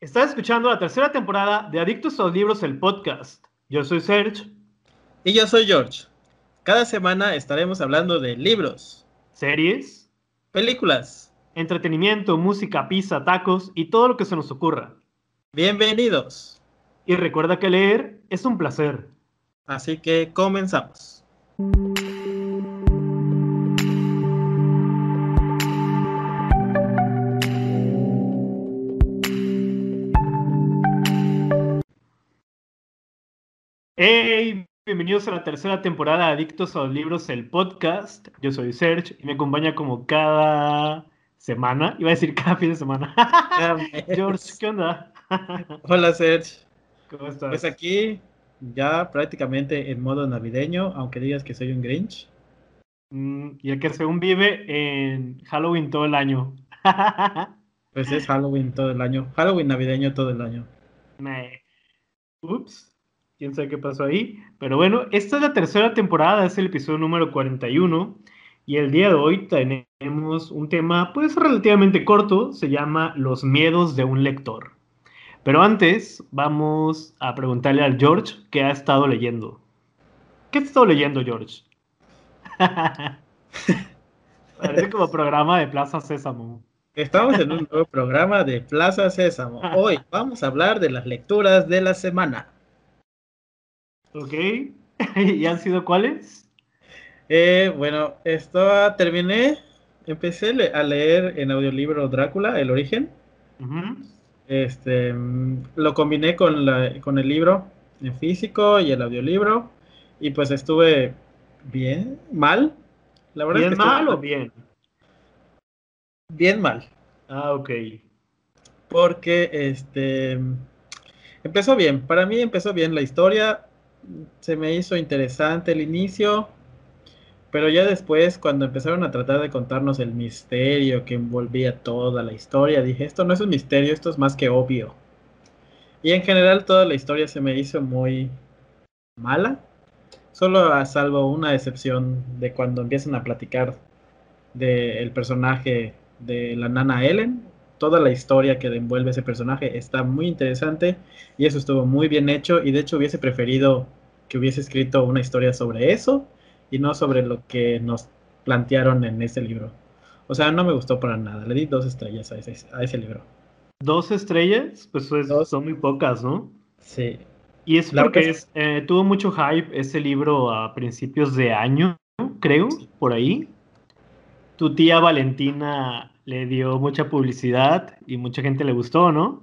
Estás escuchando la tercera temporada de Adictos a los Libros, el podcast. Yo soy Serge. Y yo soy George. Cada semana estaremos hablando de libros, series, películas, entretenimiento, música, pizza, tacos y todo lo que se nos ocurra. Bienvenidos. Y recuerda que leer es un placer. Así que comenzamos. Hey, bienvenidos a la tercera temporada de Adictos a los Libros, el podcast. Yo soy Serge y me acompaña como cada semana, iba a decir cada fin de semana. George, ¿qué onda? Hola Serge. ¿Cómo estás? Pues aquí ya prácticamente en modo navideño, aunque digas que soy un Grinch. Mm, y el que según vive en Halloween todo el año. pues es Halloween todo el año. Halloween navideño todo el año. Ups quién sabe qué pasó ahí. Pero bueno, esta es la tercera temporada, es el episodio número 41. Y el día de hoy tenemos un tema pues relativamente corto, se llama Los miedos de un lector. Pero antes vamos a preguntarle al George qué ha estado leyendo. ¿Qué has estado leyendo, George? Parece como programa de Plaza Sésamo. Estamos en un nuevo programa de Plaza Sésamo. Hoy vamos a hablar de las lecturas de la semana. Ok. ¿Y han sido cuáles? Eh, bueno, esto terminé, empecé a leer en audiolibro Drácula, El Origen. Este, mm, lo combiné con, la, con el libro en físico y el audiolibro. Y pues estuve bien, mal. La verdad ¿Bien mal o bien? Bien mal. Ah, ok. Porque este empezó bien. Para mí empezó bien la historia se me hizo interesante el inicio, pero ya después, cuando empezaron a tratar de contarnos el misterio que envolvía toda la historia, dije, esto no es un misterio, esto es más que obvio. Y en general toda la historia se me hizo muy mala, solo a salvo una excepción de cuando empiezan a platicar del personaje de la nana Ellen, toda la historia que envuelve ese personaje está muy interesante y eso estuvo muy bien hecho y de hecho hubiese preferido que hubiese escrito una historia sobre eso y no sobre lo que nos plantearon en ese libro. O sea, no me gustó para nada. Le di dos estrellas a ese, a ese libro. ¿Dos estrellas? Pues son muy pocas, ¿no? Sí. Y es porque eh, tuvo mucho hype ese libro a principios de año, creo, por ahí. Tu tía Valentina le dio mucha publicidad y mucha gente le gustó, ¿no?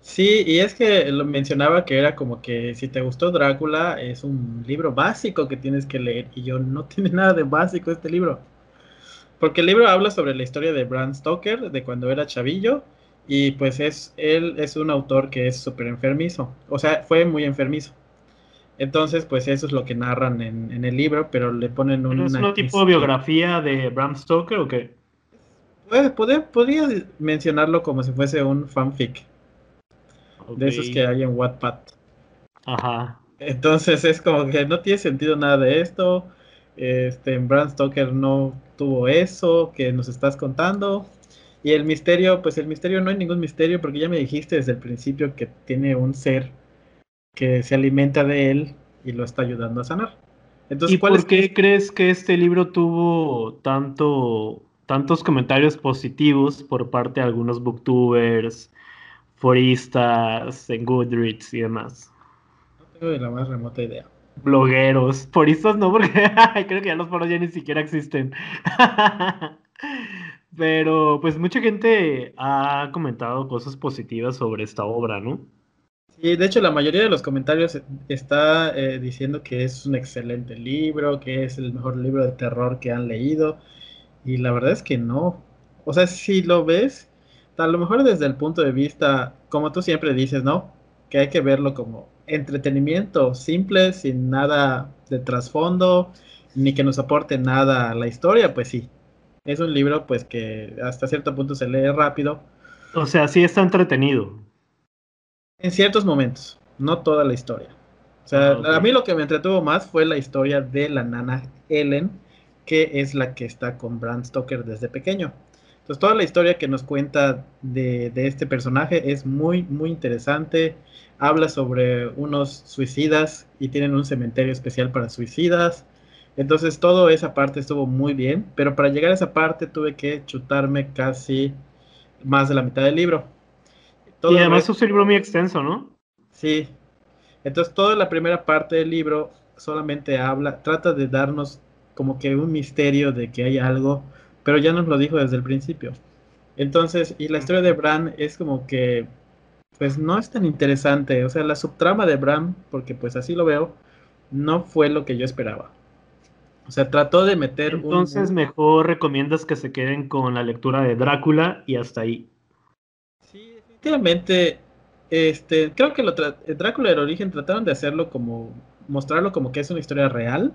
Sí, y es que lo mencionaba que era como que si te gustó Drácula es un libro básico que tienes que leer y yo no tiene nada de básico este libro. Porque el libro habla sobre la historia de Bram Stoker, de cuando era chavillo, y pues es él es un autor que es súper enfermizo, o sea, fue muy enfermizo. Entonces, pues eso es lo que narran en, el libro, pero le ponen un... ¿Es un tipo de biografía de Bram Stoker o qué? Pues, podría, mencionarlo como si fuese un fanfic. De esos que hay en Wattpad. Ajá. Entonces es como que no tiene sentido nada de esto. Este, en Bram Stoker no tuvo eso que nos estás contando. Y el misterio, pues el misterio no hay ningún misterio porque ya me dijiste desde el principio que tiene un ser que se alimenta de él y lo está ayudando a sanar. Entonces, ¿Y por qué crees que este libro tuvo tanto tantos comentarios positivos por parte de algunos booktubers, foristas, en Goodreads y demás. No tengo la más remota idea. Blogueros, foristas no, porque creo que ya los foros ya ni siquiera existen. Pero pues mucha gente ha comentado cosas positivas sobre esta obra, ¿no? Sí, de hecho la mayoría de los comentarios está eh, diciendo que es un excelente libro, que es el mejor libro de terror que han leído. Y la verdad es que no. O sea, si lo ves, a lo mejor desde el punto de vista, como tú siempre dices, ¿no? Que hay que verlo como entretenimiento simple, sin nada de trasfondo, ni que nos aporte nada a la historia, pues sí. Es un libro pues que hasta cierto punto se lee rápido. O sea, sí está entretenido. En ciertos momentos, no toda la historia. O sea, ah, a mí lo que me entretuvo más fue la historia de la nana Ellen, que es la que está con Bram Stoker desde pequeño. Entonces toda la historia que nos cuenta de, de este personaje es muy, muy interesante. Habla sobre unos suicidas y tienen un cementerio especial para suicidas. Entonces toda esa parte estuvo muy bien, pero para llegar a esa parte tuve que chutarme casi más de la mitad del libro. y además es un libro muy extenso, ¿no? Sí. Entonces toda la primera parte del libro solamente habla, trata de darnos como que un misterio de que hay algo, pero ya nos lo dijo desde el principio. Entonces, y la historia de Bran es como que, pues no es tan interesante, o sea, la subtrama de Bran, porque pues así lo veo, no fue lo que yo esperaba. O sea, trató de meter Entonces mejor recomiendas que se queden con la lectura de Drácula y hasta ahí. Sí, definitivamente. Este, creo que lo Drácula del origen trataron de hacerlo como mostrarlo como que es una historia real,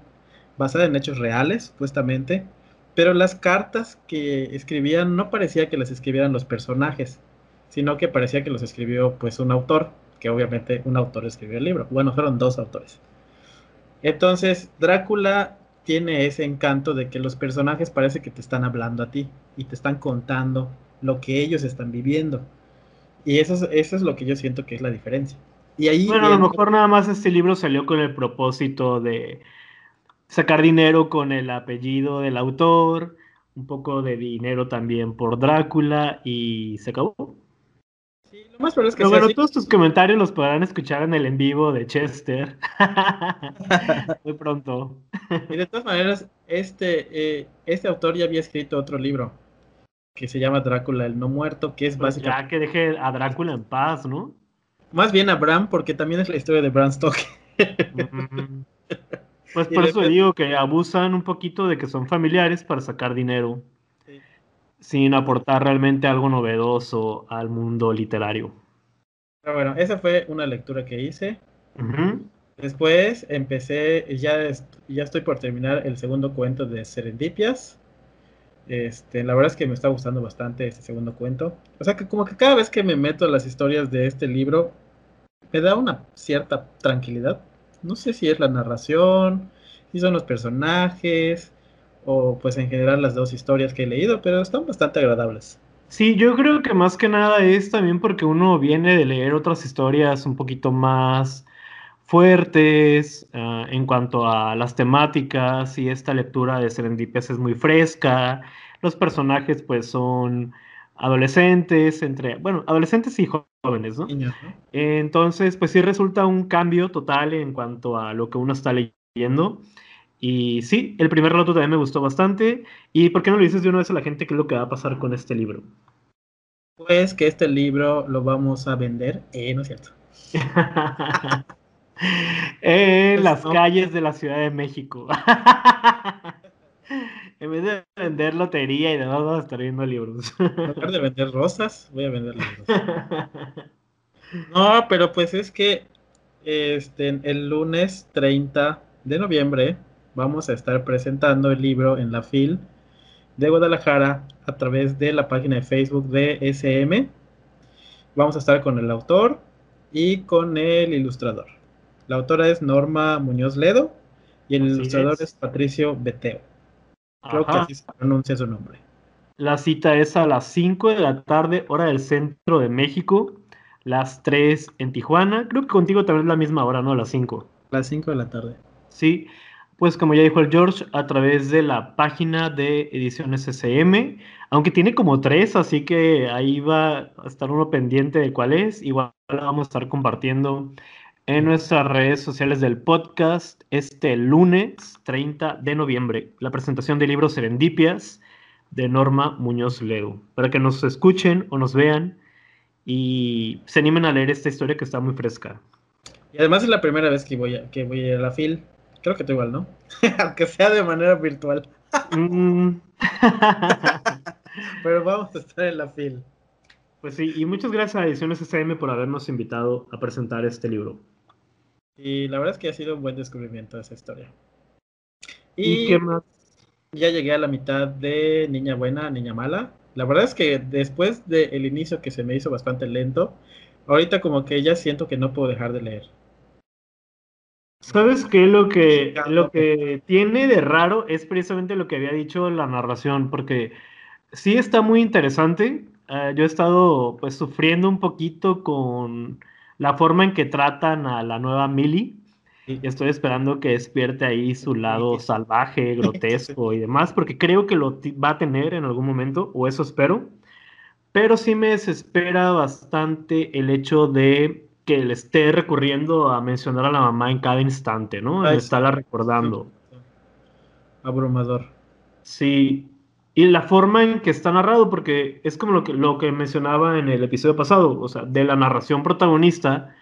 basada en hechos reales, supuestamente, pero las cartas que escribían no parecía que las escribieran los personajes, sino que parecía que los escribió pues un autor, que obviamente un autor escribió el libro. Bueno, fueron dos autores. Entonces, Drácula tiene ese encanto de que los personajes parece que te están hablando a ti y te están contando lo que ellos están viviendo. Y eso es, eso es lo que yo siento que es la diferencia. Y ahí bueno, a lo mejor nada más este libro salió con el propósito de sacar dinero con el apellido del autor, un poco de dinero también por Drácula y se acabó. Sí, lo más probable es que Pero bueno, todos tus comentarios los podrán escuchar en el en vivo de Chester. Muy pronto. y de todas maneras, este, eh, este autor ya había escrito otro libro que se llama Drácula el no muerto, que es Pues básicamente... Ya que deje a Drácula en paz, ¿no? Más bien a Bram, porque también es la historia de Bram Stoker. Mm. Pues por le- eso digo que abusan un poquito de que son familiares para sacar dinero Sí. sin aportar realmente algo novedoso al mundo literario. Pero bueno, esa fue una lectura que hice. Después empecé, ya, est- ya estoy por terminar el segundo cuento de Serendipias. Este, la verdad es que me está gustando bastante este segundo cuento. O sea que como que cada vez que me meto a las historias de este libro, me da una cierta tranquilidad. No sé si es la narración, si son los personajes, o pues en general las dos historias que he leído, pero están bastante agradables. Sí, yo creo que más que nada es también porque uno viene de leer otras historias un poquito más fuertes ah, en cuanto a las temáticas y esta lectura de Serendipias es muy fresca. Los personajes pues son adolescentes, entre, bueno, adolescentes y jóvenes, ¿no? Niños, ¿no? Entonces, pues sí resulta un cambio total en cuanto a lo que uno está leyendo. Y sí, el primer relato también me gustó bastante. ¿Y por qué no le dices de una vez a la gente qué es lo que va a pasar con este libro? Pues que este libro lo vamos a vender, eh, no es cierto. en Pues las no. calles de la Ciudad de México. en vez de vender lotería y demás, vamos a estar viendo libros. En lugar de vender rosas, voy a vender libros. No, pero pues es que este, el lunes 30 de noviembre vamos a estar presentando el libro en la FIL de Guadalajara a través de la página de Facebook de SM. Vamos a estar con el autor y con el ilustrador. La autora es Norma Muñoz Ledo y el Así ilustrador es. es. Patricio Beteo. Creo que así se pronuncia su nombre. La cita es a las 5 de la tarde, hora del centro de México. Las 3 en Tijuana. Creo que contigo también es la misma hora, ¿no? Las 5. A las 5 de la tarde. Sí, pues como ya dijo el George, a través de la página de Ediciones SM, aunque tiene como tres, así que ahí va a estar uno pendiente de cuál es. Igual la vamos a estar compartiendo en nuestras redes sociales del podcast este lunes 30 de noviembre, la presentación del libro Serendipias de Norma Muñoz Ledo, para que nos escuchen o nos vean y se animen a leer esta historia que está muy fresca. Y además es la primera vez que voy a, que voy a ir a la FIL. Creo que tú igual, ¿no? Aunque sea de manera virtual. Mm. Pero vamos a estar en la FIL. Pues sí, y muchas gracias a Ediciones SM por habernos invitado a presentar este libro. Y la verdad es que ha sido un buen descubrimiento esa historia. ¿Y, Y, qué más? ya llegué a la mitad de Niña Buena, Niña Mala. La verdad es que después del inicio que se me hizo bastante lento, ahorita como que ya siento que no puedo dejar de leer. ¿Sabes qué? Lo que, lo que tiene de raro es precisamente lo que había dicho la narración, porque Sí, está muy interesante. Uh, yo he estado pues sufriendo un poquito con la forma en que tratan a la nueva Millie. Y estoy esperando que despierte ahí su lado salvaje, grotesco y demás, porque creo que lo va a tener en algún momento, o eso espero. Pero sí me desespera bastante el hecho de que le esté recurriendo a mencionar a la mamá en cada instante, ¿no? Ay, estarla recordando. Abrumador. Sí, y la forma en que está narrado, porque es como lo que, lo que mencionaba en el episodio pasado, o sea, de la narración protagonista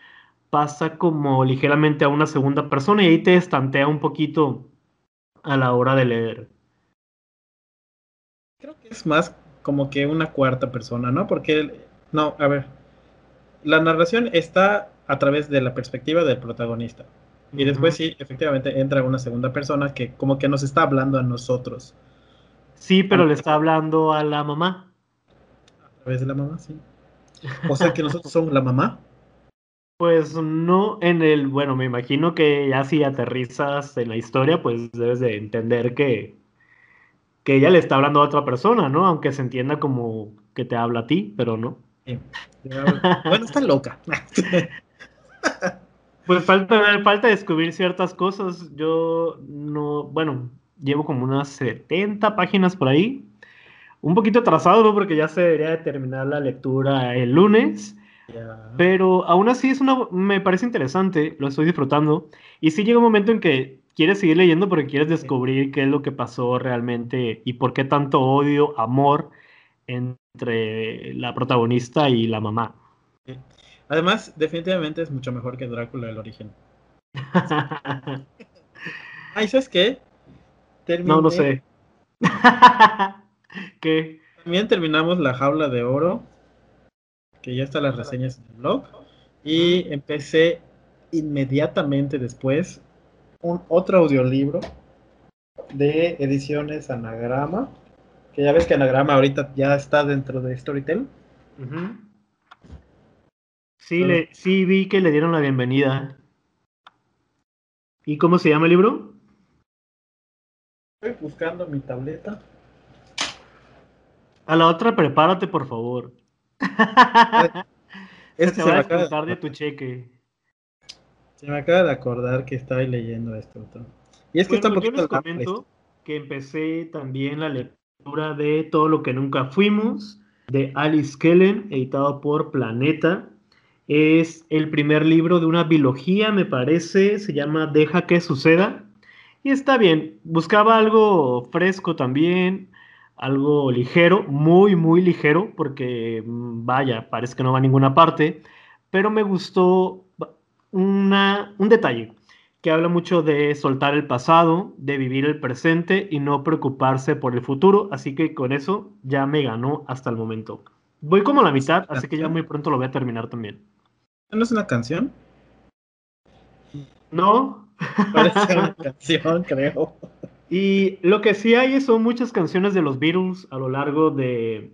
pasa como ligeramente a una segunda persona y ahí te estantea un poquito a la hora de leer. Creo que es más como que una cuarta persona, ¿no? Porque, no, a ver, la narración está a través de la perspectiva del protagonista. Y después sí, efectivamente entra una segunda persona que como que nos está hablando a nosotros. Sí, pero le está hablando a la mamá. A través de la mamá, sí. O sea que nosotros somos la mamá. Pues no en el, bueno, me imagino que ya si aterrizas en la historia, pues debes de entender que, que ella le está hablando a otra persona, ¿no? Aunque se entienda como que te habla a ti, pero no. Bueno, está loca. pues falta, falta descubrir ciertas cosas. Yo no, bueno, llevo como unas 70 páginas por ahí. Un poquito atrasado, ¿no? Porque ya se debería de terminar la lectura el lunes. Pero aún así es una, me parece interesante, lo estoy disfrutando. Y sí llega un momento en que quieres seguir leyendo porque quieres descubrir qué es lo que pasó realmente y por qué tanto odio, amor entre la protagonista y la mamá. Además, definitivamente es mucho mejor que Drácula el origen. Ay, ¿sabes qué? No, no sé. ¿Qué? También terminamos La Jaula de Oro que ya están las reseñas en el blog. Y empecé inmediatamente después un otro audiolibro de ediciones Anagrama, que ya ves que Anagrama ahorita ya está dentro de Storytel. Sí, le, sí vi que le dieron la bienvenida. ¿Y cómo se llama el libro? Estoy buscando mi tableta. A la otra prepárate, por favor. es que se, va a de tu cheque. Se me acaba de acordar que estaba leyendo esto. Y es que está un poquito les comento que empecé también la lectura de Todo lo que nunca fuimos de Alice Kellen, editado por Planeta. Es el primer libro de una biología, me parece, se llama Deja que suceda. Y está bien, buscaba algo fresco también, algo ligero, muy, muy ligero, porque mm, vaya, parece que no va a ninguna parte, pero me gustó una, un detalle que habla mucho de soltar el pasado, de vivir el presente y no preocuparse por el futuro, así que con eso ya me ganó hasta el momento. Voy como a la mitad, así que ya muy pronto lo voy a terminar también. ¿No es una canción? No. Parece una canción, creo. Y lo que sí hay son muchas canciones de los Beatles a lo largo de,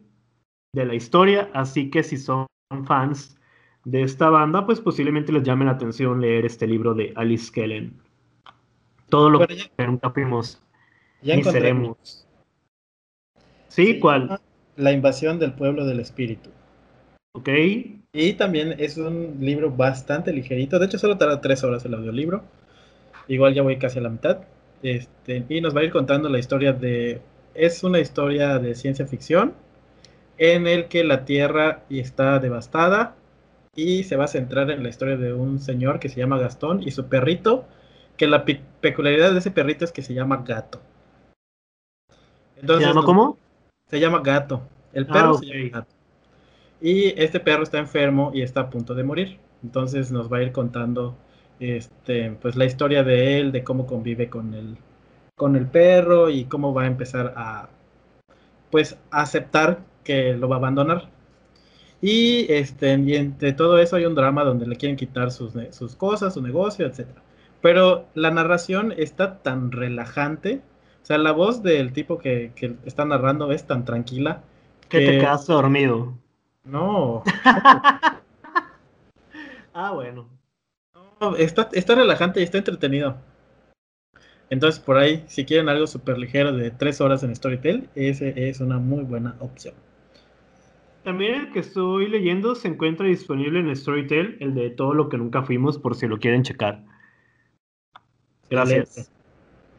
la historia, así que si son fans de esta banda, pues posiblemente les llame la atención leer este libro de Alice Kellen. Todo lo que nunca fuimos ni seremos. ¿Sí? ¿Cuál? La invasión del pueblo del espíritu. Ok. Y también es un libro bastante ligerito. De hecho, solo tarda tres horas el audiolibro. Igual ya voy casi a la mitad. Este, y nos va a ir contando la historia de... Es una historia de ciencia ficción en el que la Tierra está devastada y se va a centrar en la historia de un señor que se llama Gastón y su perrito, que la peculiaridad de ese perrito es que se llama gato. Entonces, ¿Se llama cómo? Se llama gato. El perro ah, se llama gato. Y este perro está enfermo y está a punto de morir. Entonces nos va a ir contando este, pues la historia de él, de cómo convive con el, con el perro y cómo va a empezar a, pues, aceptar que lo va a abandonar. Y, este, entre todo eso hay un drama donde le quieren quitar sus, sus cosas, su negocio, etc. Pero la narración está tan relajante, o sea, la voz del tipo que, que está narrando es tan tranquila. Que, que te quedas dormido. No. ah, bueno está, está relajante y está entretenido. Entonces, por ahí, si quieren algo súper ligero de tres horas en Storytel, ese es una muy buena opción. También el que estoy leyendo se encuentra disponible en Storytel, el de todo lo que nunca fuimos, por si lo quieren checar. Gracias.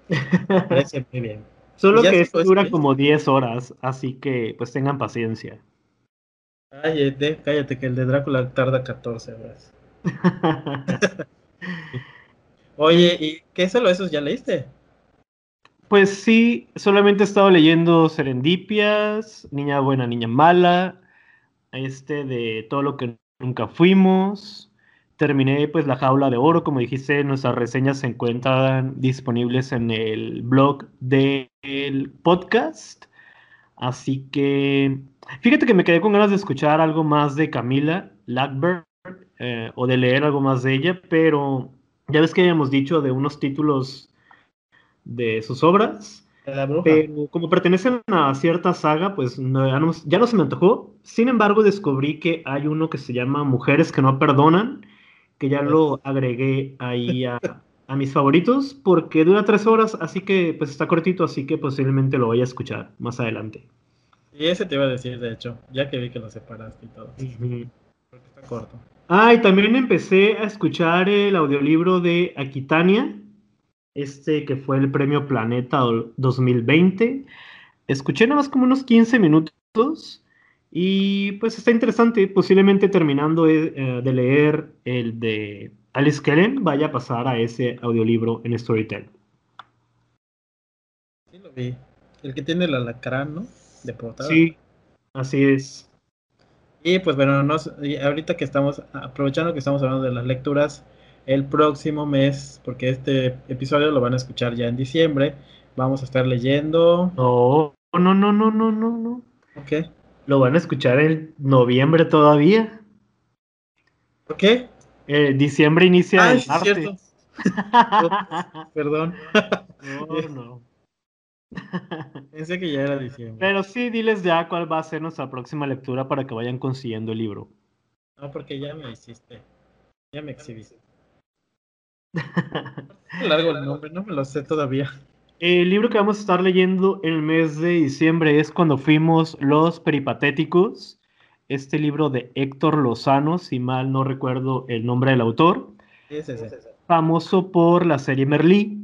Gracias, muy bien. Solo que esto dura como 10 horas, así que pues tengan paciencia. Cállate, cállate, que el de Drácula tarda 14 horas. Oye, ¿y qué solo esos ya leíste? Pues sí, solamente he estado leyendo Serendipias, Niña Buena, Niña Mala, este de todo lo que nunca fuimos. Terminé pues La Jaula de Oro, como dijiste, nuestras reseñas se encuentran disponibles en el blog del podcast. Así que fíjate que me quedé con ganas de escuchar algo más de Camila Lackberg eh, o de leer algo más de ella, pero ya ves que habíamos dicho de unos títulos de sus obras. Pero como pertenecen a cierta saga, pues ya, no, se me antojó. Sin embargo, descubrí que hay uno que se llama Mujeres que no perdonan, que ya lo agregué ahí a, mis favoritos, porque dura tres horas, así que pues está cortito, así que posiblemente lo vaya a escuchar más adelante. Y ese te iba a decir, de hecho, ya que vi que lo separaste y todo. Porque está corto. Ah, y también empecé a escuchar el audiolibro de Aquitania, este que fue el premio Planeta 2020. Escuché nada más como unos 15 minutos y pues está interesante. Posiblemente terminando eh, de leer el de Alice Kellen, vaya a pasar a ese audiolibro en Storytel. Sí, lo vi. El que tiene el alacrán, ¿no? De portada. Sí, así es. Y pues bueno, ahorita que estamos aprovechando que estamos hablando de las lecturas, el próximo mes, porque este episodio lo van a escuchar ya en diciembre, vamos a estar leyendo. No, no, no, no, no, no, no. ¿Qué? Lo van a escuchar en noviembre todavía. ¿Por qué? Eh, diciembre inicia ah, el cierto. Perdón. No, no. Pensé que ya era diciembre. Pero sí, diles ya cuál va a ser nuestra próxima lectura para que vayan consiguiendo el libro. No, porque ya me hiciste. Ya me exhibiste. largo el nombre, no me lo sé todavía. El libro que vamos a estar leyendo en el mes de diciembre es cuando fuimos Los Peripatéticos. Este libro de Héctor Lozano, si mal no recuerdo el nombre del autor. Famoso por la serie Merlí,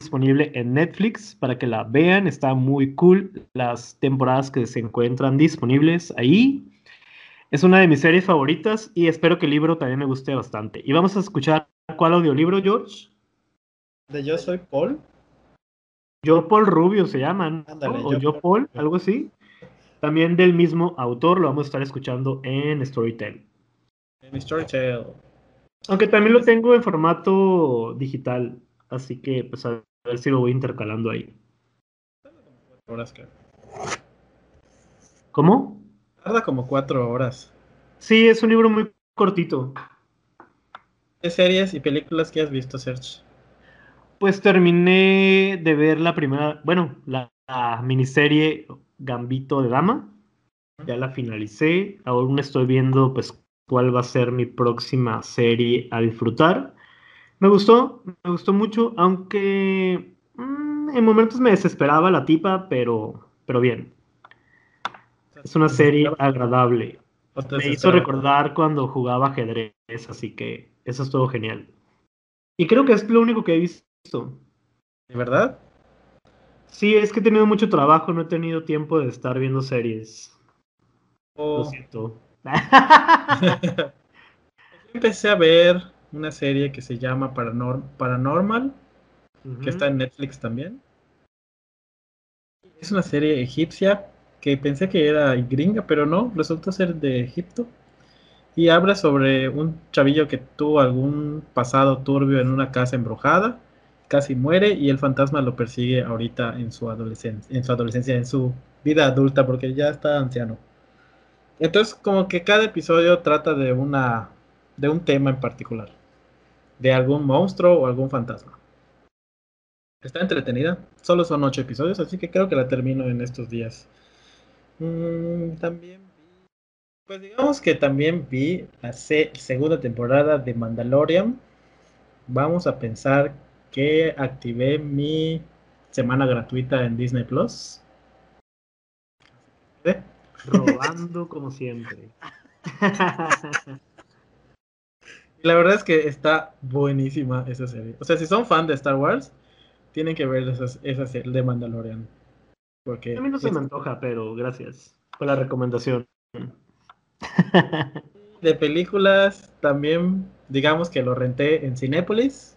disponible en Netflix para que la vean. Está muy cool las temporadas que se encuentran disponibles ahí. Es una de mis series favoritas y espero que el libro también me guste bastante. Y vamos a escuchar cuál audiolibro, George. De Yo Soy Paul. Yo Paul Rubio se llaman. o Yo, Paul, algo así. También del mismo autor, lo vamos a estar escuchando en Storytel. En Storytel. Aunque también lo tengo en formato digital, así que pues a ver si lo voy intercalando ahí. ¿Cómo? Tarda como cuatro horas. Sí, es un libro muy cortito. ¿Qué series y películas que has visto, Serge? Pues terminé de ver la primera, bueno, la, miniserie Gambito de Dama. Ya la finalicé. Aún estoy viendo pues cuál va a ser mi próxima serie a disfrutar. Me gustó, me gustó mucho, aunque mm, en momentos me desesperaba la tipa, pero, pero bien. Es una serie agradable. Me hizo recordar cuando jugaba ajedrez, así que eso es todo genial. Y creo que es lo único que he visto. ¿De verdad? Sí, es que he tenido mucho trabajo, no he tenido tiempo de estar viendo series. Lo oh. siento. Empecé a ver una serie que se llama Paranormal, que está en Netflix también. Es una serie egipcia que pensé que era gringa, pero no, resultó ser de Egipto. Y habla sobre un chavillo que tuvo algún pasado turbio en una casa embrujada, casi muere y el fantasma lo persigue ahorita en su adolescencia, en su adolescencia, en su vida adulta, porque ya está anciano. Entonces, como que cada episodio trata de una de un tema en particular, de algún monstruo o algún fantasma. Está entretenida, solo son ocho episodios, así que creo que la termino en estos días. Mm, también vi. Pues digamos que también vi la segunda temporada de Mandalorian. Vamos a pensar que activé mi semana gratuita en Disney Plus. ¿Eh? Robando como siempre. La verdad es que está buenísima esa serie. O sea, si son fan de Star Wars, tienen que ver esa serie de Mandalorian. Porque a mí no se me antoja, pero gracias por la recomendación. De películas, también digamos que lo renté en Cinépolis.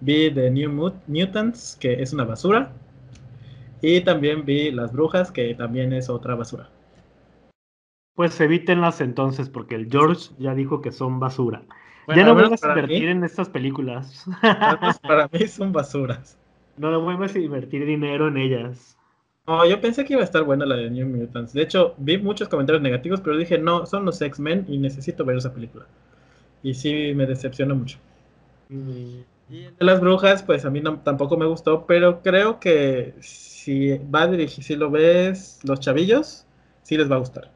Vi The New Mutants, que es una basura. Y también vi Las Brujas, que también es otra basura. Pues evítenlas entonces, porque el George ya dijo que son basura. ya no vuelvas a invertir en estas películas. Para mí son basuras. No le vuelvas a invertir dinero en ellas. No, yo pensé que iba a estar buena la de New Mutants. De hecho, vi muchos comentarios negativos, pero dije, no, son los X-Men y necesito ver esa película. Y sí, me decepcionó mucho. Mm. Y de las brujas, pues a mí tampoco me gustó, pero creo que si va a dirigir, si lo ves los chavillos, sí les va a gustar.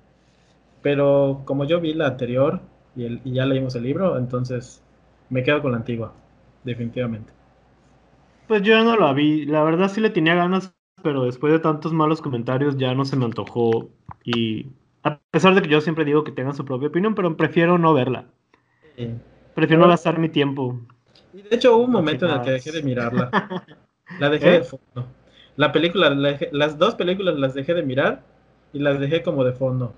Pero como yo vi la anterior y, ya leímos el libro, entonces me quedo con la antigua, definitivamente. Pues yo no la vi, la verdad sí le tenía ganas, pero después de tantos malos comentarios ya no se me antojó y a pesar de que yo siempre digo que tengan su propia opinión, pero prefiero no verla. Prefiero no gastar mi tiempo. Y de hecho hubo un momento en el que dejé de mirarla. La dejé de ¿Eh? fondo. La película, las dos películas las dejé de mirar y las dejé como de fondo.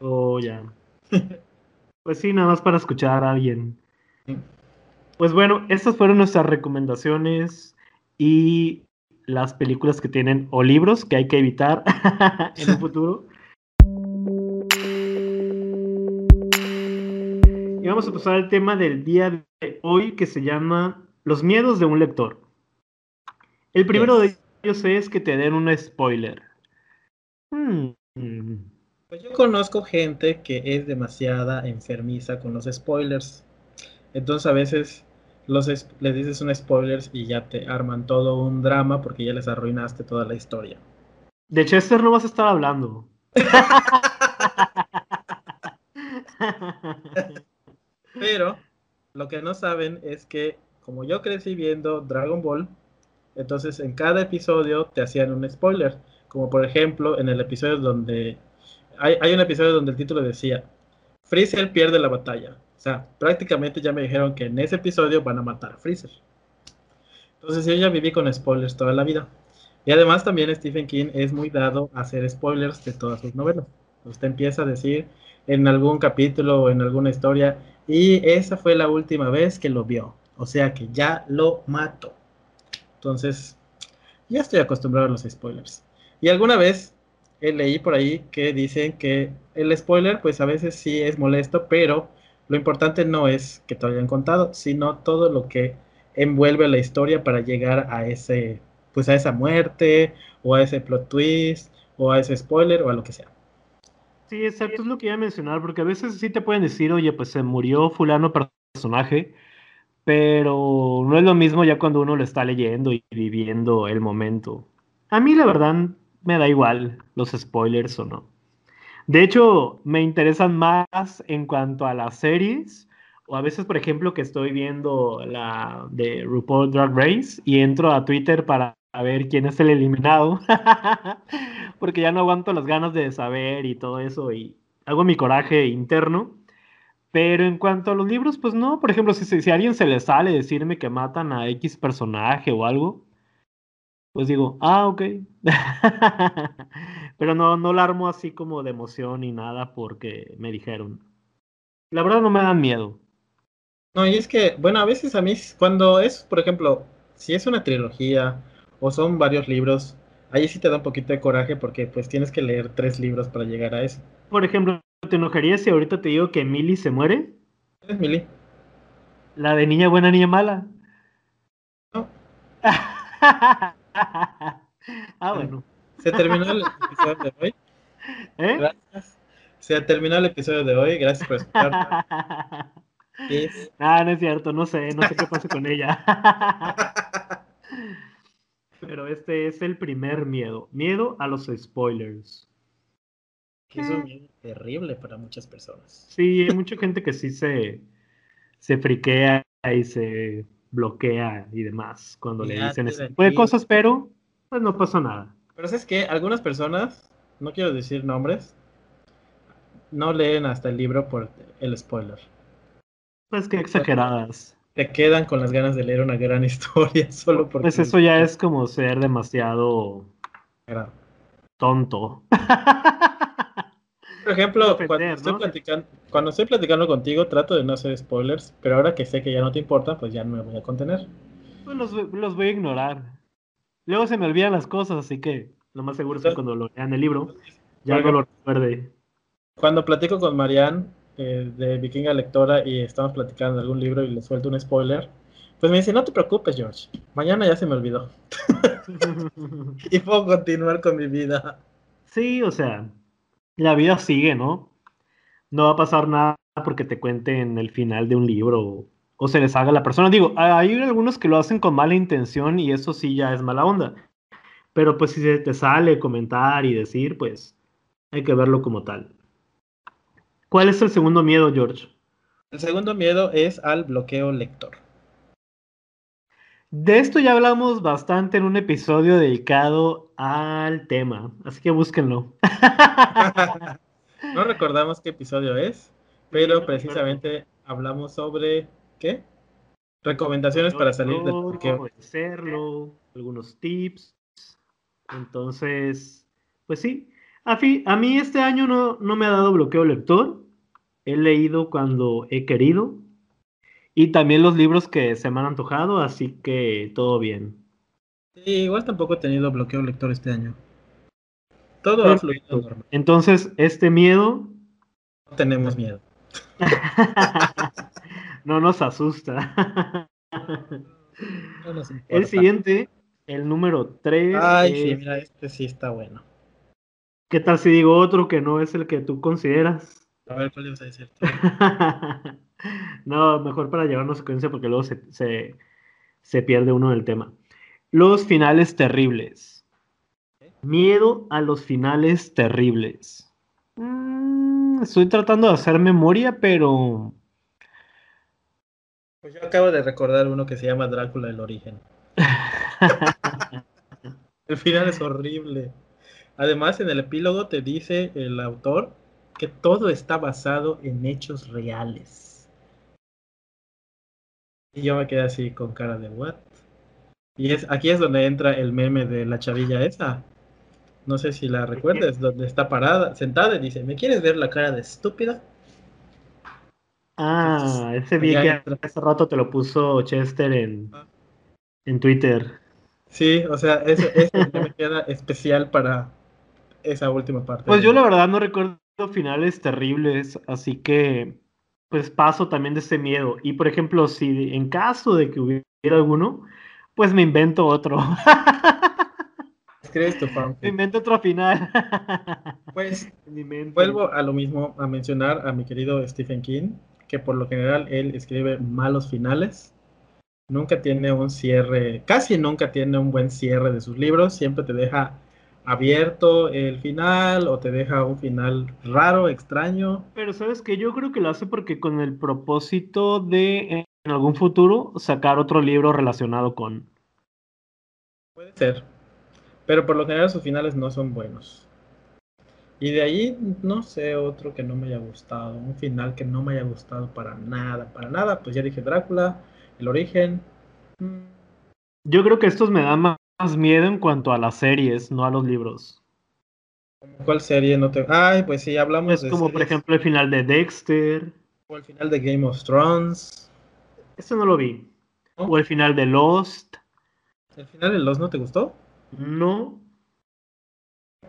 Oh, ya. pues sí, nada más para escuchar a alguien. Pues bueno, estas fueron nuestras recomendaciones y las películas que tienen o libros que hay que evitar en el futuro. Y vamos a pasar al tema del día de hoy que se llama Los miedos de un lector. El primero de ellos es que te den un spoiler. Hmm. Pues yo conozco gente que es demasiada enfermiza con los spoilers. Entonces a veces los les dices un spoiler y ya te arman todo un drama porque ya les arruinaste toda la historia. De Chester no vas a estar hablando. Pero lo que no saben es que como yo crecí viendo Dragon Ball, entonces en cada episodio te hacían un spoiler. Como por ejemplo en el episodio donde hay, un episodio donde el título decía, Freezer pierde la batalla. O sea, prácticamente ya me dijeron que en ese episodio van a matar a Freezer. Entonces yo ya viví con spoilers toda la vida. Y además también Stephen King es muy dado a hacer spoilers de todas sus novelas. Usted empieza a decir en algún capítulo o en alguna historia, y esa fue la última vez que lo vio. O sea que ya lo mató. Entonces, ya estoy acostumbrado a los spoilers. Y alguna vez leí por ahí que dicen que el spoiler pues a veces sí es molesto, pero lo importante no es que te hayan contado, sino todo lo que envuelve la historia para llegar a ese pues a esa muerte o a ese plot twist o a ese spoiler o a lo que sea. Sí, exacto, es lo que iba a mencionar, porque a veces sí te pueden decir, oye, pues se murió fulano personaje, pero no es lo mismo ya cuando uno lo está leyendo y viviendo el momento. A mí la verdad me da igual los spoilers o no. De hecho, me interesan más en cuanto a las series, o a veces, por ejemplo, que estoy viendo la de RuPaul Drag Race y entro a Twitter para ver quién es el eliminado, porque ya no aguanto las ganas de saber y todo eso y hago mi coraje interno. Pero en cuanto a los libros, pues no, por ejemplo, si, si a alguien se le sale decirme que matan a X personaje o algo, pues digo, ah, ok. Pero no, no la armo así como de emoción ni nada porque me dijeron. La verdad no me dan miedo. No, y es que, bueno, a veces a mí, cuando es, por ejemplo, si es una trilogía o son varios libros, ahí sí te da un poquito de coraje porque pues tienes que leer tres libros para llegar a eso. Por ejemplo, ¿te enojarías si ahorita te digo que Millie se muere? ¿Es Millie? La de niña buena, niña mala. No. ah, bueno. Se terminó el episodio de hoy. ¿Eh? Gracias. Se terminó el episodio de hoy. Gracias por escuchar. Ah, no es cierto. No sé. No sé qué pasa con ella. Pero este es el primer miedo. Miedo a los spoilers. Que es un miedo terrible para muchas personas. Sí, hay mucha gente que sí se, se friquea y se bloquea y demás cuando le dicen ese tipo de cosas, pero pues no pasa nada. Pero es que algunas personas, no quiero decir nombres, no leen hasta el libro por el spoiler. Pues que exageradas. Te quedan con las ganas de leer una gran historia solo porque... Pues eso ya es como ser demasiado Claro. tonto. Por ejemplo, Ofender, cuando, estoy ¿no? platicando, cuando estoy platicando contigo trato de no hacer spoilers, pero ahora que sé que ya no te importa, pues ya no me voy a contener. Pues los, los voy a ignorar. Luego se me olvidan las cosas, así que lo más seguro es que cuando lo lean el libro ya no lo recuerde. Cuando platico con Marianne eh, de Vikinga Lectora y estamos platicando de algún libro y le suelto un spoiler, pues me dice, no te preocupes, George, mañana ya se me olvidó. Y puedo continuar con mi vida. Sí, o sea, la vida sigue, ¿no? No va a pasar nada porque te cuenten el final de un libro o, se les haga la persona. Digo, hay algunos que lo hacen con mala intención y eso sí ya es mala onda. Pero pues si se te sale comentar y decir, pues hay que verlo como tal. ¿Cuál es el segundo miedo, George? El segundo miedo es al bloqueo lector. De esto ya hablamos bastante en un episodio dedicado al tema, así que búsquenlo. No recordamos qué episodio es, pero precisamente hablamos sobre ¿qué? Recomendaciones para salir del Cómo bloqueo. hacerlo, algunos tips. Entonces, pues sí, a, fi- a mí este año no, no me ha dado bloqueo lector. He leído cuando he querido. Y también los libros que se me han antojado, así que todo bien. Sí, igual tampoco he tenido bloqueo lector este año. Todo ha fluido normal. Entonces, este miedo No tenemos miedo. no nos asusta. No nos. El siguiente, el número 3. Ay, sí, mira, este sí está bueno. ¿Qué tal si digo otro que no es el que tú consideras? A ver, ¿cuál ibas a decir? no, mejor para llevarnos secuencia porque luego se, se, se pierde uno del tema. Los finales terribles. Miedo a los finales terribles. Mm, estoy tratando de hacer memoria, pero Pues yo acabo de recordar uno que se llama Drácula el origen. El final es horrible. Además, en el epílogo te dice el autor que todo está basado en hechos reales. Y yo me quedé así con cara de what? Y es aquí es donde entra el meme de la chavilla esa. No sé si la recuerdes, donde está parada, sentada y dice, ¿me quieres ver la cara de estúpida? Ah, ese vi que entra. hace rato te lo puso Chester en, Ah. en Twitter. Sí, o sea, eso ya me queda especial para esa última parte. Pues yo la verdad no recuerdo finales terribles, así que pues paso también de ese miedo. Y por ejemplo, si en caso de que hubiera alguno, pues me invento otro. Escribes tu me fanfic. invento otro final. Pues vuelvo a lo mismo, a mencionar a mi querido Stephen King, que por lo general él escribe malos finales. Nunca tiene un cierre, casi nunca tiene un buen cierre de sus libros. Siempre te deja abierto el final o te deja un final raro, extraño. Pero sabes que yo creo que lo hace porque con el propósito de en algún futuro sacar otro libro relacionado con. Puede ser. Pero por lo general sus finales no son buenos. Y de ahí, no sé, otro que no me haya gustado. Un final que no me haya gustado para nada. Para nada, pues ya dije Drácula, el origen. Yo creo que estos me dan más más miedo en cuanto a las series, no a los libros. ¿Cuál serie no te.? Ay, pues sí, hablamos Es de. como, por ejemplo, el final de Dexter. como el final de Game of Thrones. Ese no lo vi. ¿no? O el final de Lost. ¿El final de Los no te gustó? No.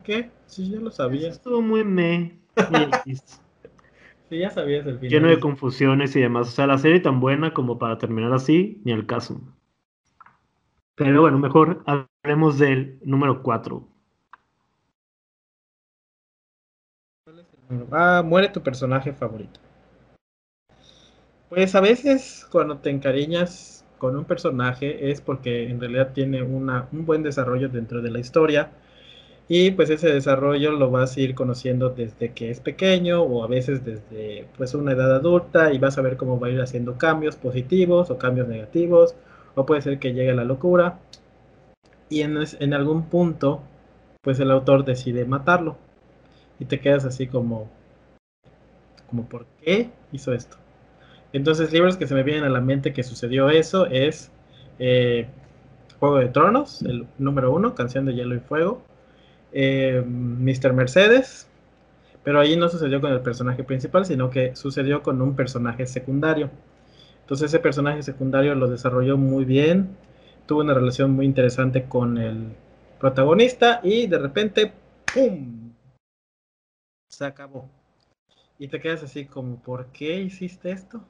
¿Qué? Sí, ya lo sabía. Estuvo muy me. Sí, ya sabías el final. Lleno de confusiones y demás. O sea, la serie tan buena como para terminar así, ni al caso. Pero bueno, mejor hablemos del número 4. Ah, muere tu personaje favorito. Pues a veces cuando te encariñas con un personaje es porque en realidad tiene una, un buen desarrollo dentro de la historia y pues ese desarrollo lo vas a ir conociendo desde que es pequeño o a veces desde pues una edad adulta y vas a ver cómo va a ir haciendo cambios positivos o cambios negativos o puede ser que llegue a la locura. Y en, algún punto pues el autor decide matarlo. Y te quedas así como como por qué hizo esto entonces libros que se me vienen a la mente que sucedió eso es eh, Juego de Tronos el número uno canción de Hielo y Fuego eh, Mr. Mercedes pero ahí no sucedió con el personaje principal sino que sucedió con un personaje secundario entonces ese personaje secundario lo desarrolló muy bien tuvo una relación muy interesante con el protagonista y de repente, ¡pum! Se acabó. Y te quedas así como, ¿por qué hiciste esto?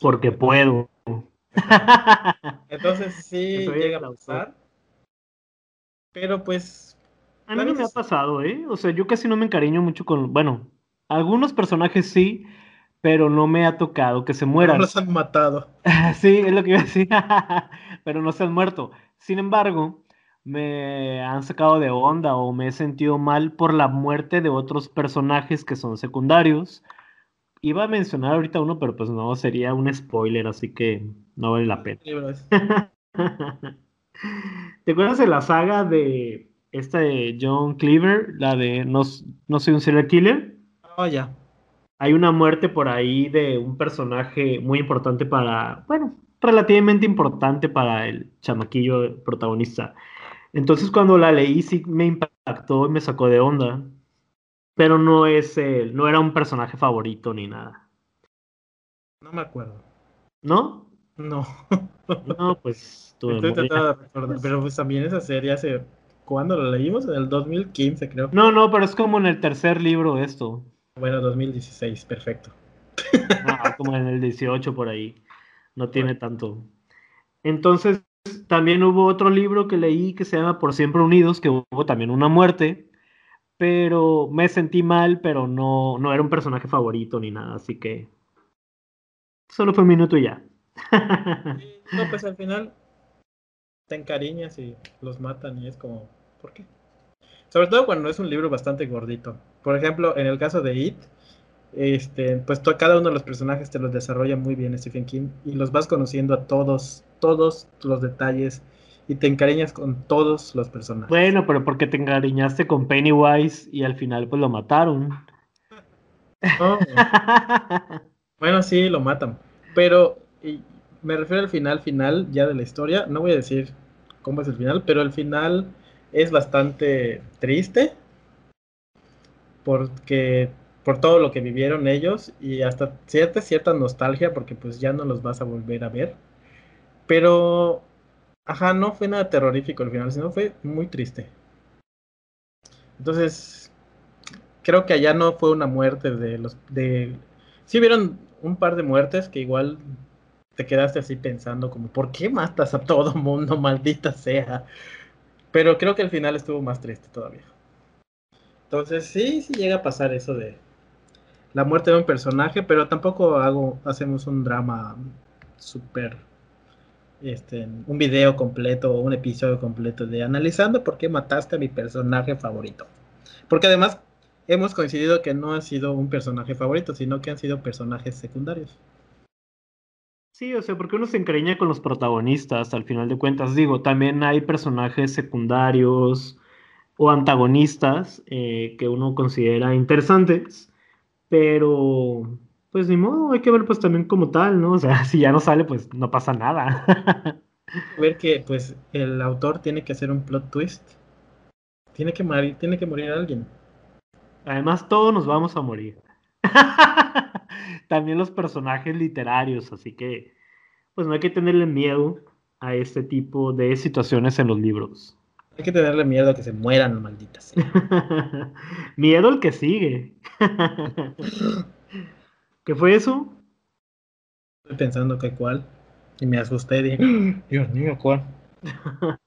Porque puedo. Entonces sí llega a pasar. Pero pues... A mí no me ha pasado, ¿eh? O sea, yo casi no me encariño mucho con... Bueno, algunos personajes sí, pero no me ha tocado que se mueran. No los han matado. sí, es lo que iba a decir, pero no se han muerto. Sin embargo, me han sacado de onda o me he sentido mal por la muerte de otros personajes que son secundarios. Iba a mencionar ahorita uno, pero pues no, sería un spoiler, así que no vale la pena. ¿Te acuerdas de la saga de esta de John Cleaver, la de No, no soy un serial killer? Oh, ya hay una muerte por ahí de un personaje muy importante para, bueno, relativamente importante para el chamaquillo protagonista. Entonces cuando la leí sí me impactó y me sacó de onda. Pero no es el, no era un personaje favorito ni nada. No me acuerdo. ¿No? No. no, pues tú Estoy tratando de recordar, pero pues también esa serie hace ¿cuándo la leímos? En el 2015, creo. No, no, pero es como en el tercer libro de esto. Bueno, 2016, perfecto. Ah, como en el 18 por ahí. No tiene tanto. Entonces, también hubo otro libro que leí que se llama Por Siempre Unidos, que hubo también una muerte, pero me sentí mal, pero no, no era un personaje favorito ni nada, así que solo fue un minuto y ya. no, pues al final te encariñas y los matan y es como, ¿por qué? Sobre todo cuando es un libro bastante gordito. Por ejemplo, en el caso de It, este, pues cada uno de los personajes te los desarrolla muy bien Stephen King y los vas conociendo a todos, todos los detalles y te encariñas con todos los personajes. Bueno, pero porque te encariñaste con Pennywise y al final pues lo mataron. Oh. bueno, sí, lo matan. Pero me refiero al final, final ya de la historia. No voy a decir cómo es el final, pero el final es bastante triste porque por todo lo que vivieron ellos y hasta cierta cierta nostalgia porque pues ya no los vas a volver a ver. Pero ajá, no fue nada terrorífico al final, sino fue muy triste. Entonces, creo que allá no fue una muerte de los de sí vieron un par de muertes que igual te quedaste así pensando como ¿por qué matas a todo mundo, maldita sea? Pero creo que el final estuvo más triste todavía. Entonces, sí, sí llega a pasar eso de la muerte de un personaje, pero tampoco hago, hacemos un drama súper, este, un video completo o un episodio completo de analizando por qué mataste a mi personaje favorito. Porque además hemos coincidido que no ha sido un personaje favorito, sino que han sido personajes secundarios. Sí, o sea, porque uno se encariña con los protagonistas, al final de cuentas. Digo, también hay personajes secundarios o antagonistas eh, que uno considera interesantes, pero pues ni modo, hay que ver pues también como tal, ¿no? O sea, si ya no sale, pues no pasa nada. ver que pues el autor tiene que hacer un plot twist. Tiene que morir, tiene que morir alguien. Además, todos nos vamos a morir. también los personajes literarios, así que pues no hay que tenerle miedo a este tipo de situaciones en los libros. Hay que tenerle miedo a que se mueran, malditas. miedo al que sigue. ¿Qué fue eso? Estoy pensando que cuál. Y me asusté y dije, Dios mío, ¿cuál?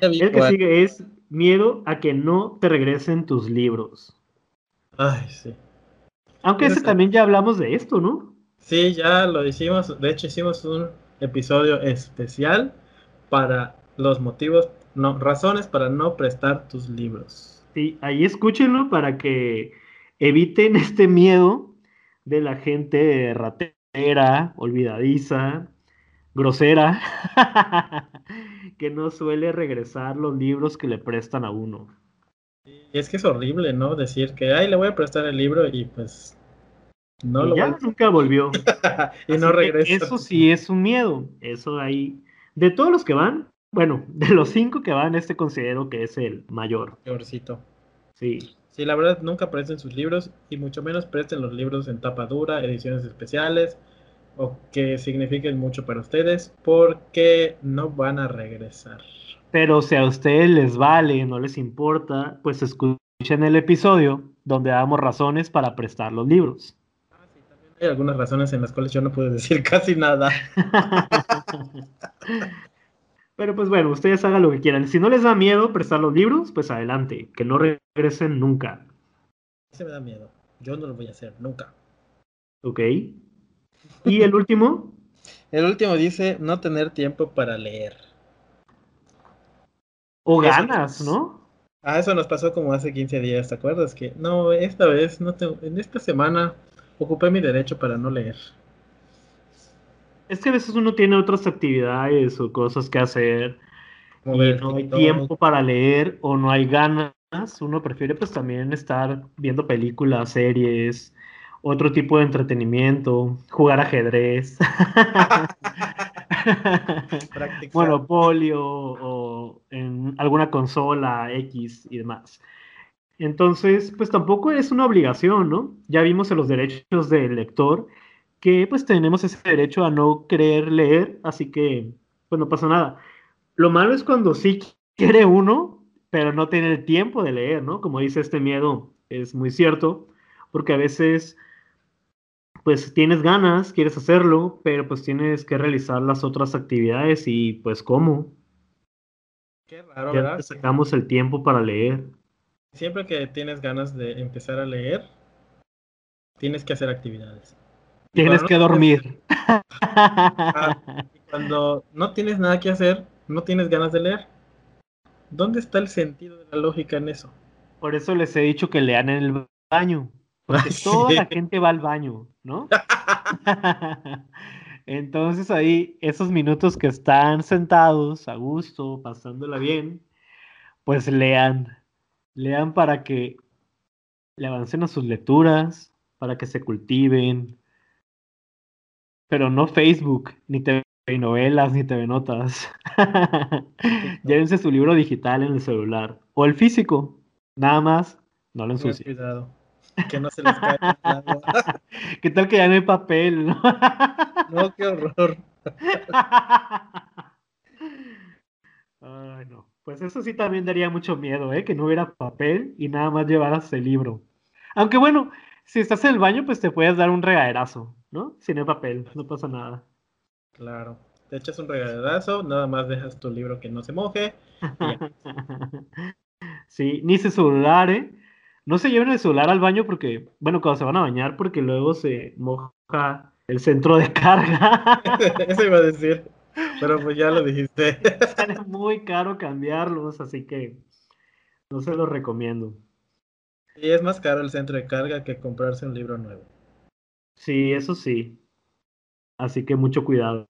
El que sigue es miedo a que no te regresen tus libros. Ay, sí. Aunque ese también ya hablamos de esto, ¿no? Sí, ya lo hicimos. De hecho, hicimos un episodio especial para los motivos, no, razones para no prestar tus libros. Sí, ahí escúchenlo para que eviten este miedo de la gente ratera olvidadiza, grosera, que no suele regresar los libros que le prestan a uno. Y es que es horrible, ¿no? Decir que, ay, le voy a prestar el libro y pues no lo ya nunca volvió. y no regresa. Eso sí es un miedo. Eso ahí. De todos los que van, bueno, de los cinco que van, este considero que es el mayor. Peorcito. Sí. Sí, la verdad, nunca presten sus libros y mucho menos presten los libros en tapa dura, ediciones especiales o que signifiquen mucho para ustedes porque no van a regresar. Pero si a ustedes les vale, no les importa, pues escuchen el episodio donde damos razones para prestar los libros. Ah, sí, también hay algunas razones en las cuales yo no puedo decir casi nada. Pero pues bueno, ustedes hagan lo que quieran. Si no les da miedo prestar los libros, pues adelante, que no regresen nunca. Se me da miedo. Yo no lo voy a hacer nunca. Ok. ¿Y el último? el último dice no tener tiempo para leer. O ganas, ¿no? Ah, eso nos pasó como hace 15 días, ¿te acuerdas? Que no, esta vez, no tengo, en esta semana ocupé mi derecho para no leer. Es que a veces uno tiene otras actividades o cosas que hacer y no hay tiempo para leer o no hay ganas. Uno prefiere pues también estar viendo películas, series, otro tipo de entretenimiento, jugar ajedrez, monopolio o en alguna consola X y demás. Entonces, pues tampoco es una obligación, ¿no? Ya vimos en los derechos del lector que pues tenemos ese derecho a no querer leer, así que pues no pasa nada. Lo malo es cuando sí quiere uno, pero no tiene el tiempo de leer, ¿no? Como dice este miedo, es muy cierto, porque a veces pues tienes ganas, quieres hacerlo, pero pues tienes que realizar las otras actividades y pues cómo. Qué raro, ¿verdad? sacamos el tiempo para leer. Siempre que tienes ganas de empezar a leer, tienes que hacer actividades. Tienes que dormir. Ah, cuando no tienes nada que hacer, no tienes ganas de leer. ¿Dónde está el sentido de la lógica en eso? Por eso les he dicho que lean en el baño. Porque toda la gente va al baño, ¿no? Entonces ahí, esos minutos que están sentados a gusto, pasándola bien, pues lean. Lean para que le avancen a sus lecturas, para que se cultiven, pero no Facebook, ni TV novelas, ni TV notas. Llévense su libro digital en el celular. O el físico. Nada más, no lo ensucien. Cuidado. Que no se les caiga el agua. ¿Qué tal que ya no hay papel? No, no qué horror. Ay, no. Pues eso sí también daría mucho miedo, ¿eh? Que no hubiera papel y nada más llevaras el libro. Aunque bueno, si estás en el baño, pues te puedes dar un regaderazo. ¿no? Sin el papel, no pasa nada. Claro. Te echas un regaladazo, nada más dejas tu libro que no se moje. sí, ni se celular, ¿eh? No se lleven el celular al baño porque, bueno, cuando se van a bañar, porque luego se moja el centro de carga. Eso iba a decir, pero pues ya lo dijiste. Sale muy caro cambiarlos, así que no se los recomiendo. Y es más caro el centro de carga que comprarse un libro nuevo. Sí, eso sí. Así que mucho cuidado.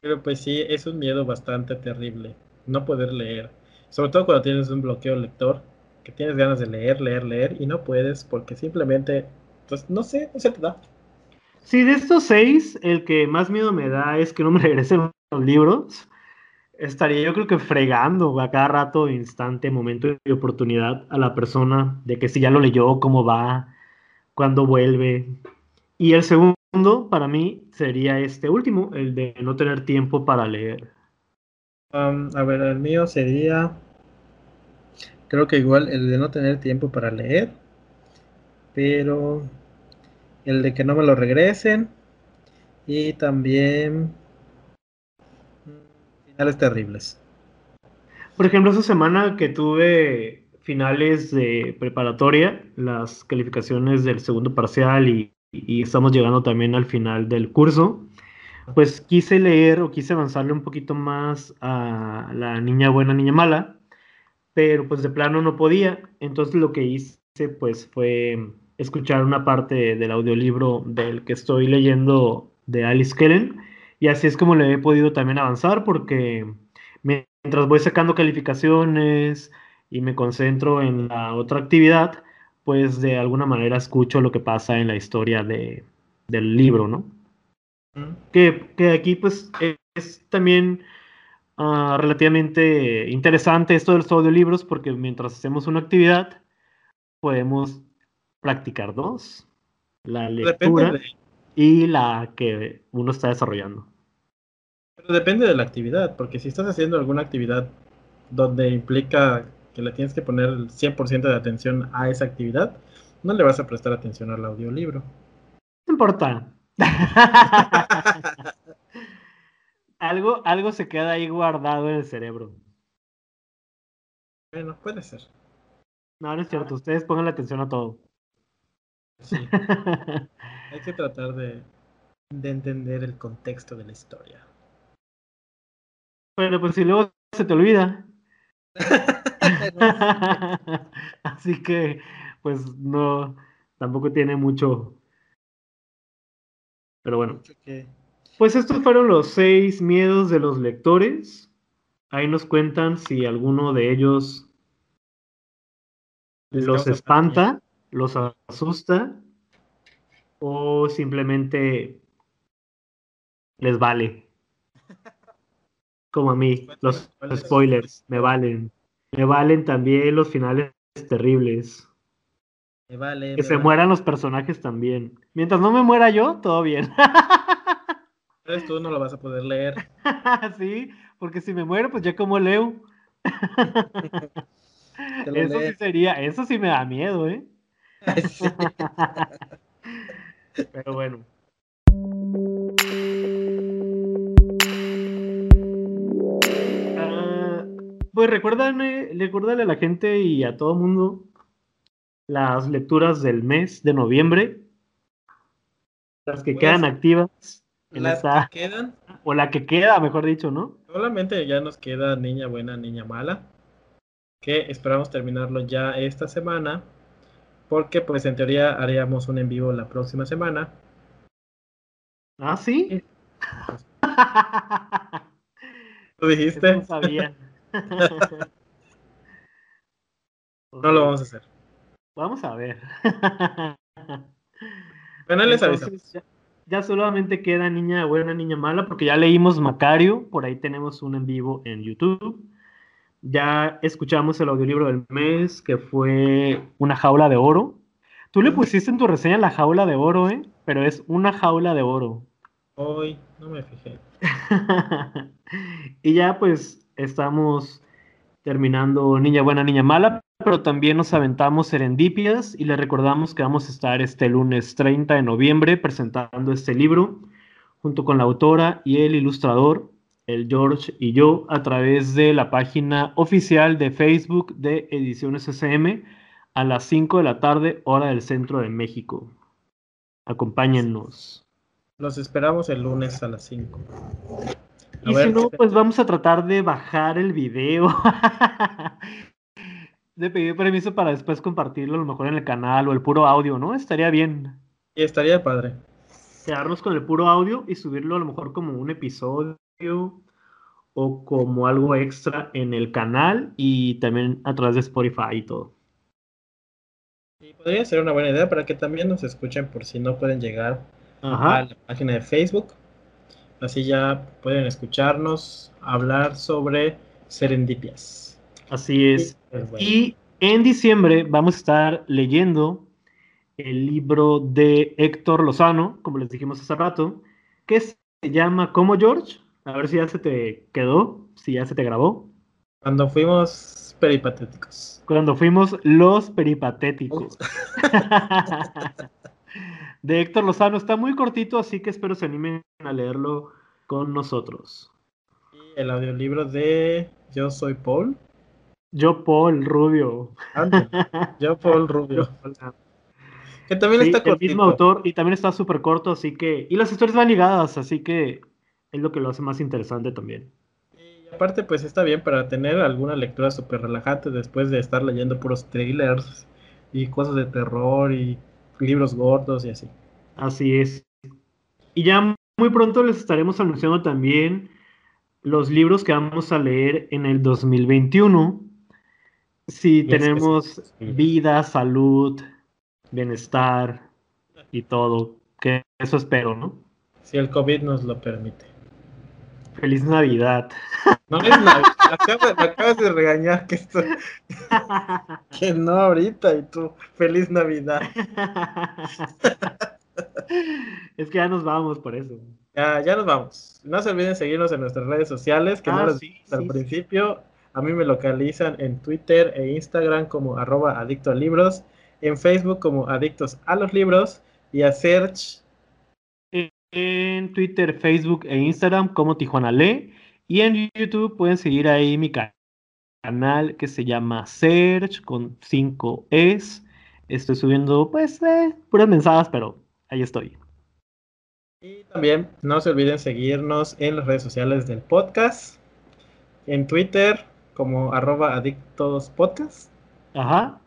Pero pues sí, es un miedo bastante terrible. No poder leer. Sobre todo cuando tienes un bloqueo lector, que tienes ganas de leer, leer, leer y no puedes porque simplemente, pues no sé, no se te da. Sí, de estos seis, el que más miedo me da es que no me regresen los libros. Estaría yo creo que fregando a cada rato, instante, momento y oportunidad a la persona de que si ya lo leyó, cómo va, cuándo vuelve, y el segundo, para mí, sería este último, el de no tener tiempo para leer. Um, a ver, el mío sería, creo que igual el de no tener tiempo para leer, pero el de que no me lo regresen y también finales terribles. Por ejemplo, esa semana que tuve finales de preparatoria, las calificaciones del segundo parcial y y estamos llegando también al final del curso, pues quise leer o quise avanzarle un poquito más a la niña buena, niña mala, pero pues de plano no podía. Entonces lo que hice pues fue escuchar una parte del audiolibro del que estoy leyendo de Alice Kellen. Y así es como le he podido también avanzar porque mientras voy sacando calificaciones y me concentro en la otra actividad, pues de alguna manera escucho lo que pasa en la historia de, del libro, ¿no? Que, que, aquí pues es también uh, relativamente interesante esto de los audiolibros porque mientras hacemos una actividad podemos practicar dos, la lectura y la que uno está desarrollando. Pero depende de la actividad, porque si estás haciendo alguna actividad donde implica que le tienes que poner el 100% de atención a esa actividad, no le vas a prestar atención al audiolibro. No importa. algo, algo se queda ahí guardado en el cerebro. Bueno, puede ser. No, no es cierto. Ustedes pongan la atención a todo. Sí. Hay que tratar de, de entender el contexto de la historia. Bueno, pues si luego se te olvida. Así que, pues no, tampoco tiene mucho. Pero bueno. Pues estos fueron los seis miedos de los lectores. Ahí nos cuentan si alguno de ellos los espanta, los asusta o simplemente les vale. Como a mí, los spoilers me valen. Me valen también los finales terribles. Me vale. Que se mueran los personajes también. Mientras no me muera yo, todo bien. Tú no lo vas a poder leer. sí, porque si me muero, pues ya como leo. eso sí sería, eso sí me da miedo, ¿eh? Pero bueno. Pues recuérdale, recuérdale a la gente y a todo el mundo las lecturas del mes de noviembre. Las que pues, quedan activas. Las que quedan. O la que queda, mejor dicho, ¿no? Solamente ya nos queda Niña Buena, Niña Mala. Que esperamos terminarlo ya esta semana. Porque pues en teoría haríamos un en vivo la próxima semana. ¿Ah, sí? ¿Lo dijiste? no sabía. no lo vamos a hacer. Vamos a ver. Bueno, les ya, ya, solamente queda niña buena, niña mala, porque ya leímos Macario, por ahí tenemos un en vivo en YouTube. Ya escuchamos el audiolibro del mes, que fue Una jaula de oro. Tú le pusiste en tu reseña la jaula de oro, ¿eh? Pero es una jaula de oro. Hoy no me fijé. y ya pues estamos terminando Niña Buena, Niña Mala, pero también nos aventamos Serendipias y le recordamos que vamos a estar este lunes 30 de noviembre presentando este libro junto con la autora y el ilustrador, el George y yo, a través de la página oficial de Facebook de Ediciones SM a las 5 de la tarde, hora del centro de México. Acompáñennos. Los esperamos el lunes a las 5. Y si no, pues vamos a tratar de bajar el video. de pedir permiso para después compartirlo a lo mejor en el canal o el puro audio, ¿no? Estaría bien. Y estaría padre. Quedarnos con el puro audio y subirlo a lo mejor como un episodio o como algo extra en el canal y también a través de Spotify y todo. Y podría ser una buena idea para que también nos escuchen por si no pueden llegar a la página de Facebook Así ya pueden escucharnos hablar sobre serendipias. Así es. Y en diciembre vamos a estar leyendo el libro de Héctor Lozano, como les dijimos hace rato, que se llama ¿Cómo George? A ver si ya se te quedó, si ya se te grabó. Cuando fuimos peripatéticos. Cuando fuimos los peripatéticos. de Héctor Lozano. Está muy cortito, así que espero se animen a leerlo con nosotros. Y el audiolibro de Yo Soy Paul. Yo Paul Rubio. Yo Paul Rubio. que también está cortito. El mismo autor y también está súper corto, así que... Y las historias van ligadas, así que es lo que lo hace más interesante también. Y aparte, pues está bien para tener alguna lectura súper relajante después de estar leyendo puros trailers y cosas de terror y libros gordos y así. Así es. Y ya muy pronto les estaremos anunciando también los libros que vamos a leer en el 2021. Si tenemos vida, salud, bienestar y todo, que eso espero, ¿no? Si el COVID nos lo permite. Feliz Navidad. No es Navidad. acabas de regañar que esto. que no ahorita y tú. Feliz Navidad. es que ya nos vamos por eso. Ya, ya nos vamos. No se olviden seguirnos en nuestras redes sociales, que no ah, les sí, al principio. A mí me localizan en Twitter e Instagram como arroba adicto a libros, en Facebook como adictos a los libros y a Search. En Twitter, Facebook e Instagram como Tijuana Lee y en YouTube pueden seguir ahí mi canal que se llama Search con 5 Es. Estoy subiendo pues eh, puras mensajes, pero ahí estoy. Y también no se olviden seguirnos en las redes sociales del podcast. En Twitter como arroba adictospodcast. Ajá.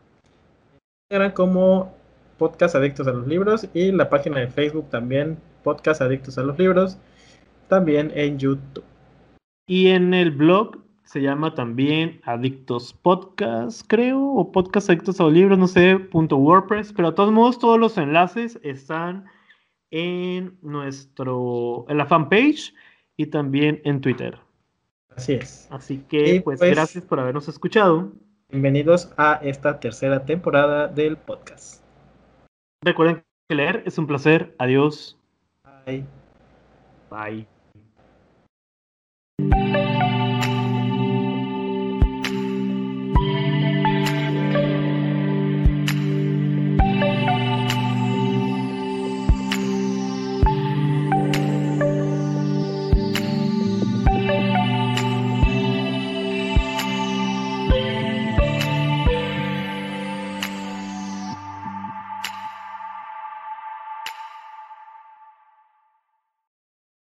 Eran como podcast adictos a los libros y la página de Facebook también podcast adictos a los libros. También en YouTube. Y en el blog se llama también Adictos Podcast, creo, o Podcast Adictos a los libros, no sé, punto WordPress, pero de todos modos todos los enlaces están en nuestro, en la fanpage y también en Twitter. Así es. Así que, pues, pues, gracias por habernos escuchado. Bienvenidos a esta tercera temporada del podcast. Recuerden que leer es un placer. Adiós. Bye. Bye.